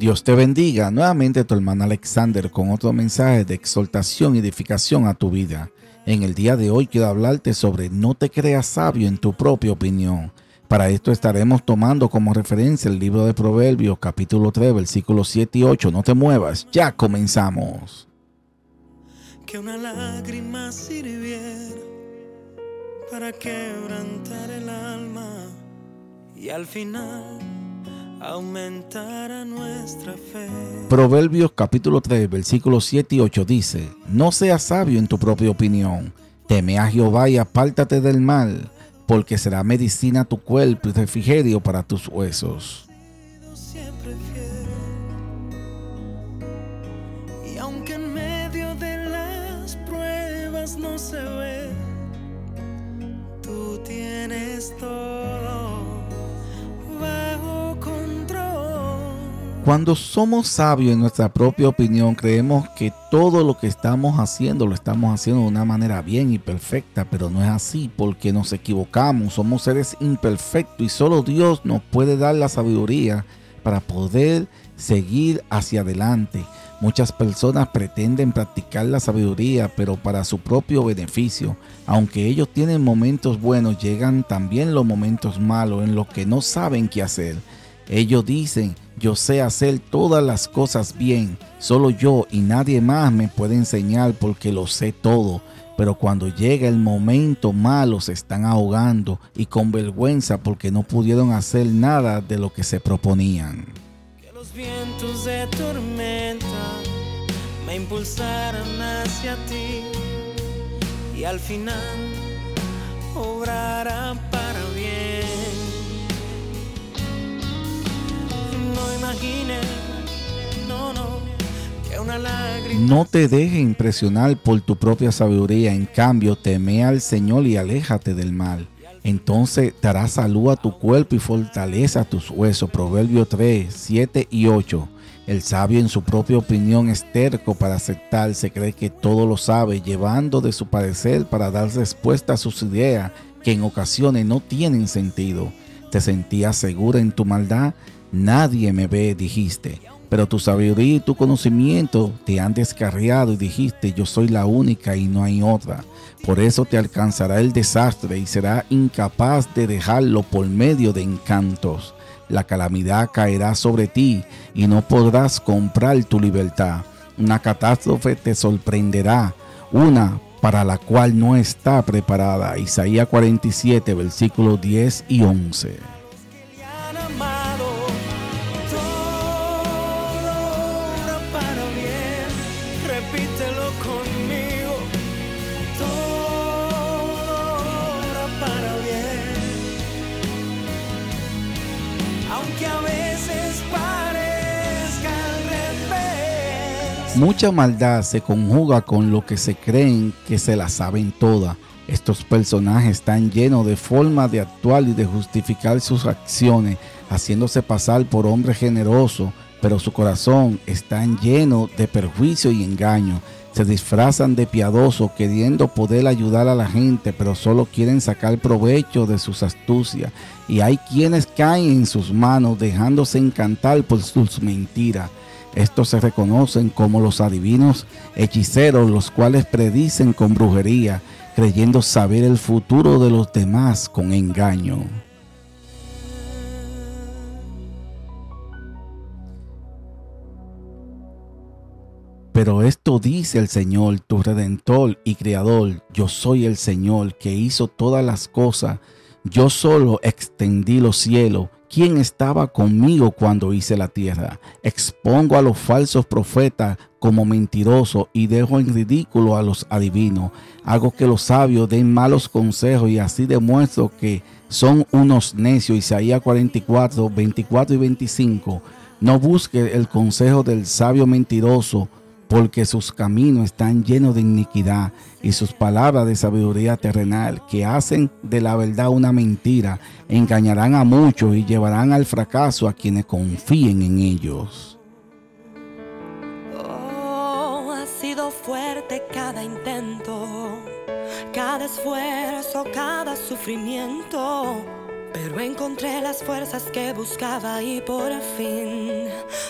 Dios te bendiga. Nuevamente tu hermano Alexander con otro mensaje de exaltación y edificación a tu vida. En el día de hoy quiero hablarte sobre no te creas sabio en tu propia opinión. Para esto estaremos tomando como referencia el libro de Proverbios capítulo 3 versículos 7 y 8. No te muevas, ya comenzamos. Que una lágrima sirviera para quebrantar el alma y al final aumentará nuestra fe. Proverbios capítulo 3, versículos 7 y 8 dice, No seas sabio en tu propia opinión, teme a Jehová y apártate del mal, porque será medicina a tu cuerpo y refrigerio para tus huesos. Siempre fiel. Y aunque en medio de las pruebas no se ve, tú tienes todo Cuando somos sabios en nuestra propia opinión, creemos que todo lo que estamos haciendo lo estamos haciendo de una manera bien y perfecta, pero no es así porque nos equivocamos, somos seres imperfectos y solo Dios nos puede dar la sabiduría para poder seguir hacia adelante. Muchas personas pretenden practicar la sabiduría, pero para su propio beneficio. Aunque ellos tienen momentos buenos, llegan también los momentos malos en los que no saben qué hacer. Ellos dicen, yo sé hacer todas las cosas bien, solo yo y nadie más me puede enseñar porque lo sé todo. Pero cuando llega el momento malo se están ahogando y con vergüenza porque no pudieron hacer nada de lo que se proponían. Que los vientos de tormenta me impulsaran hacia ti y al final obrará No te dejes impresionar por tu propia sabiduría, en cambio teme al Señor y aléjate del mal. Entonces dará salud a tu cuerpo y fortaleza a tus huesos. Proverbio 3, 7 y 8. El sabio en su propia opinión es terco para aceptar, se cree que todo lo sabe, llevando de su parecer para dar respuesta a sus ideas que en ocasiones no tienen sentido. Te sentías segura en tu maldad, nadie me ve, dijiste. Pero tu sabiduría y tu conocimiento te han descarriado y dijiste, yo soy la única y no hay otra. Por eso te alcanzará el desastre y será incapaz de dejarlo por medio de encantos. La calamidad caerá sobre ti y no podrás comprar tu libertad. Una catástrofe te sorprenderá, una para la cual no está preparada. Isaías 47, versículos 10 y 11. Repítelo conmigo, todo para bien. Aunque a veces parezca al revés. Mucha maldad se conjuga con lo que se creen que se la saben toda. Estos personajes están llenos de formas de actuar y de justificar sus acciones, haciéndose pasar por hombres generosos, pero su corazón está lleno de perjuicio y engaño. Se disfrazan de piadosos queriendo poder ayudar a la gente, pero solo quieren sacar provecho de sus astucias. Y hay quienes caen en sus manos dejándose encantar por sus mentiras. Estos se reconocen como los adivinos hechiceros, los cuales predicen con brujería, creyendo saber el futuro de los demás con engaño. Pero esto dice el Señor, tu redentor y creador. Yo soy el Señor que hizo todas las cosas. Yo solo extendí los cielos. ¿Quién estaba conmigo cuando hice la tierra? Expongo a los falsos profetas como mentirosos y dejo en ridículo a los adivinos. Hago que los sabios den malos consejos y así demuestro que son unos necios. Isaías 44, 24 y 25. No busque el consejo del sabio mentiroso porque sus caminos están llenos de iniquidad y sus palabras de sabiduría terrenal, que hacen de la verdad una mentira, engañarán a muchos y llevarán al fracaso a quienes confíen en ellos. Oh, ha sido fuerte cada intento, cada esfuerzo, cada sufrimiento. Pero encontré las fuerzas que buscaba y por fin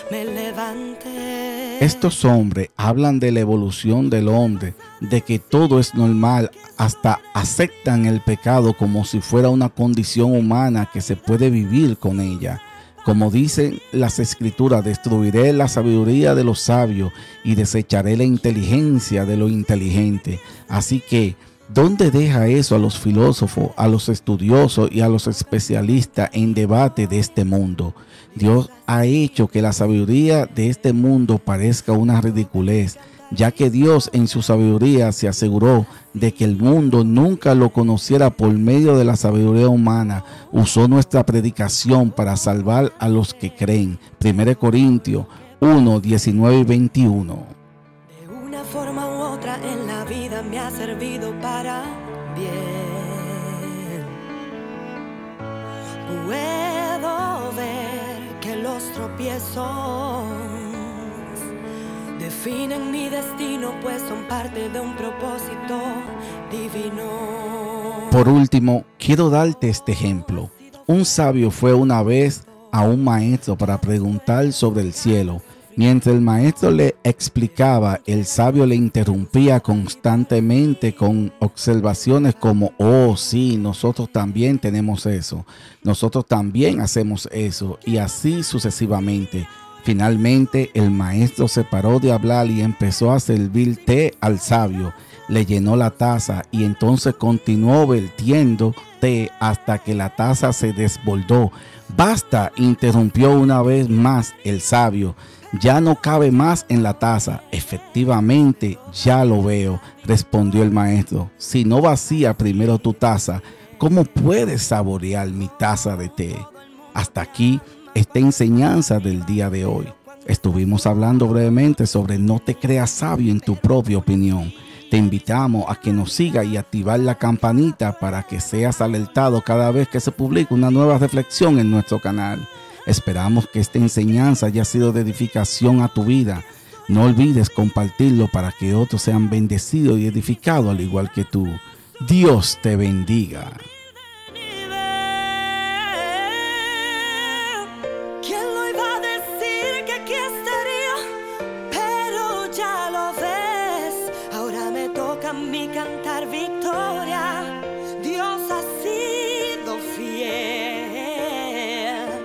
me levanté. Estos hombres hablan de la evolución del hombre, de que todo es normal, hasta aceptan el pecado como si fuera una condición humana que se puede vivir con ella. Como dicen las escrituras, destruiré la sabiduría de los sabios y desecharé la inteligencia de los inteligentes. Así que ¿Dónde deja eso a los filósofos, a los estudiosos y a los especialistas en debate de este mundo? Dios ha hecho que la sabiduría de este mundo parezca una ridiculez, ya que Dios en su sabiduría se aseguró de que el mundo nunca lo conociera por medio de la sabiduría humana. Usó nuestra predicación para salvar a los que creen. 1 Corintios 1, 19 y 21 servido para bien. Puedo ver que los tropiezos definen mi destino, pues son parte de un propósito divino. Por último, quiero darte este ejemplo. Un sabio fue una vez a un maestro para preguntar sobre el cielo Mientras el maestro le explicaba, el sabio le interrumpía constantemente con observaciones como, oh sí, nosotros también tenemos eso, nosotros también hacemos eso, y así sucesivamente. Finalmente el maestro se paró de hablar y empezó a servir té al sabio. Le llenó la taza y entonces continuó vertiendo té hasta que la taza se desbordó. Basta, interrumpió una vez más el sabio ya no cabe más en la taza. Efectivamente, ya lo veo, respondió el maestro. Si no vacía primero tu taza, ¿cómo puedes saborear mi taza de té? Hasta aquí esta enseñanza del día de hoy. Estuvimos hablando brevemente sobre no te creas sabio en tu propia opinión. Te invitamos a que nos siga y activar la campanita para que seas alertado cada vez que se publique una nueva reflexión en nuestro canal. Esperamos que esta enseñanza haya sido de edificación a tu vida. No olvides compartirlo para que otros sean bendecidos y edificados al igual que tú. Dios te bendiga.